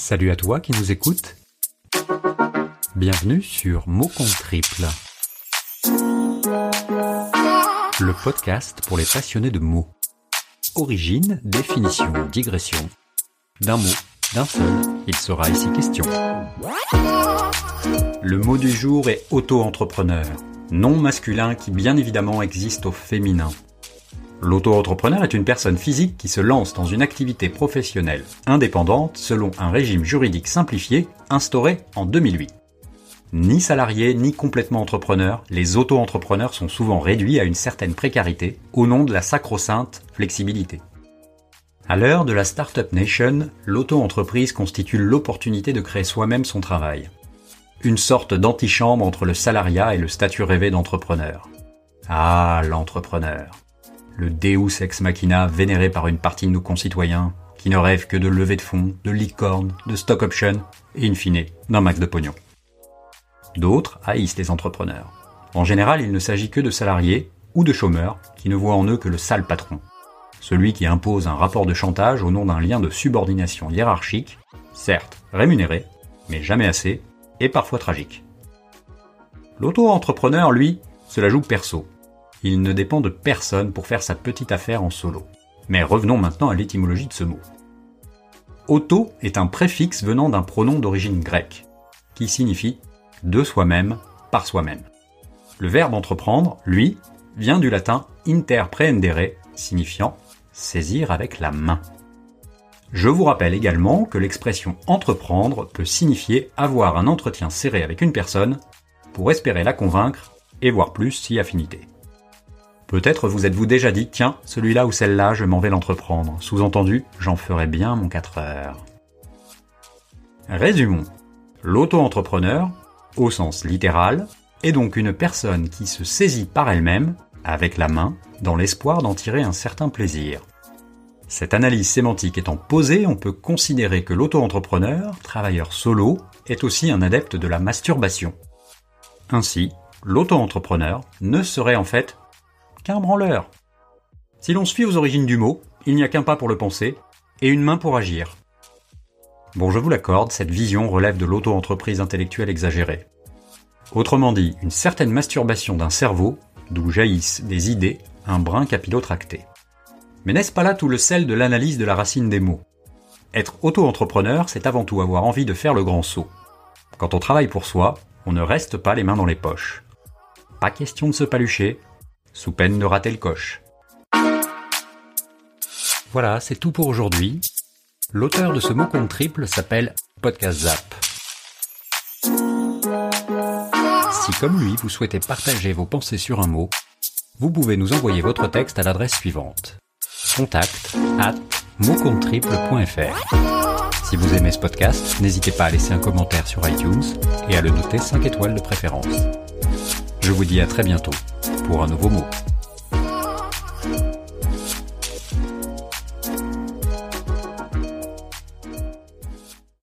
Salut à toi qui nous écoutes. Bienvenue sur Mots compte triple. Le podcast pour les passionnés de mots. Origine, définition, digression. D'un mot, d'un seul, il sera ici question. Le mot du jour est auto-entrepreneur, nom masculin qui bien évidemment existe au féminin. L'auto-entrepreneur est une personne physique qui se lance dans une activité professionnelle indépendante selon un régime juridique simplifié instauré en 2008. Ni salarié ni complètement entrepreneur, les auto-entrepreneurs sont souvent réduits à une certaine précarité au nom de la sacro-sainte flexibilité. À l'heure de la Startup Nation, l'auto-entreprise constitue l'opportunité de créer soi-même son travail. Une sorte d'antichambre entre le salariat et le statut rêvé d'entrepreneur. Ah, l'entrepreneur le Deus ex machina vénéré par une partie de nos concitoyens qui ne rêvent que de levée de fonds, de licorne, de stock option et in fine d'un max de pognon. D'autres haïssent les entrepreneurs. En général, il ne s'agit que de salariés ou de chômeurs qui ne voient en eux que le sale patron. Celui qui impose un rapport de chantage au nom d'un lien de subordination hiérarchique, certes rémunéré, mais jamais assez, et parfois tragique. L'auto-entrepreneur, lui, se la joue perso, il ne dépend de personne pour faire sa petite affaire en solo. Mais revenons maintenant à l'étymologie de ce mot. Auto est un préfixe venant d'un pronom d'origine grecque, qui signifie de soi-même, par soi-même. Le verbe entreprendre, lui, vient du latin interprehendere, signifiant saisir avec la main. Je vous rappelle également que l'expression entreprendre peut signifier avoir un entretien serré avec une personne pour espérer la convaincre et voir plus si affinité. Peut-être vous êtes-vous déjà dit, tiens, celui-là ou celle-là, je m'en vais l'entreprendre. Sous-entendu, j'en ferai bien mon 4 heures. Résumons. L'auto-entrepreneur, au sens littéral, est donc une personne qui se saisit par elle-même, avec la main, dans l'espoir d'en tirer un certain plaisir. Cette analyse sémantique étant posée, on peut considérer que l'auto-entrepreneur, travailleur solo, est aussi un adepte de la masturbation. Ainsi, l'auto-entrepreneur ne serait en fait qu'un branleur. Si l'on suit aux origines du mot, il n'y a qu'un pas pour le penser et une main pour agir. Bon, je vous l'accorde, cette vision relève de l'auto-entreprise intellectuelle exagérée. Autrement dit, une certaine masturbation d'un cerveau, d'où jaillissent des idées, un brin capillotracté. Mais n'est-ce pas là tout le sel de l'analyse de la racine des mots? Être auto-entrepreneur, c'est avant tout avoir envie de faire le grand saut. Quand on travaille pour soi, on ne reste pas les mains dans les poches. Pas question de se palucher, sous peine de rater le coche. Voilà, c'est tout pour aujourd'hui. L'auteur de ce mot compte triple s'appelle Podcast Zap. Si comme lui, vous souhaitez partager vos pensées sur un mot, vous pouvez nous envoyer votre texte à l'adresse suivante. Contact at Si vous aimez ce podcast, n'hésitez pas à laisser un commentaire sur iTunes et à le noter 5 étoiles de préférence. Je vous dis à très bientôt pour un nouveau mot.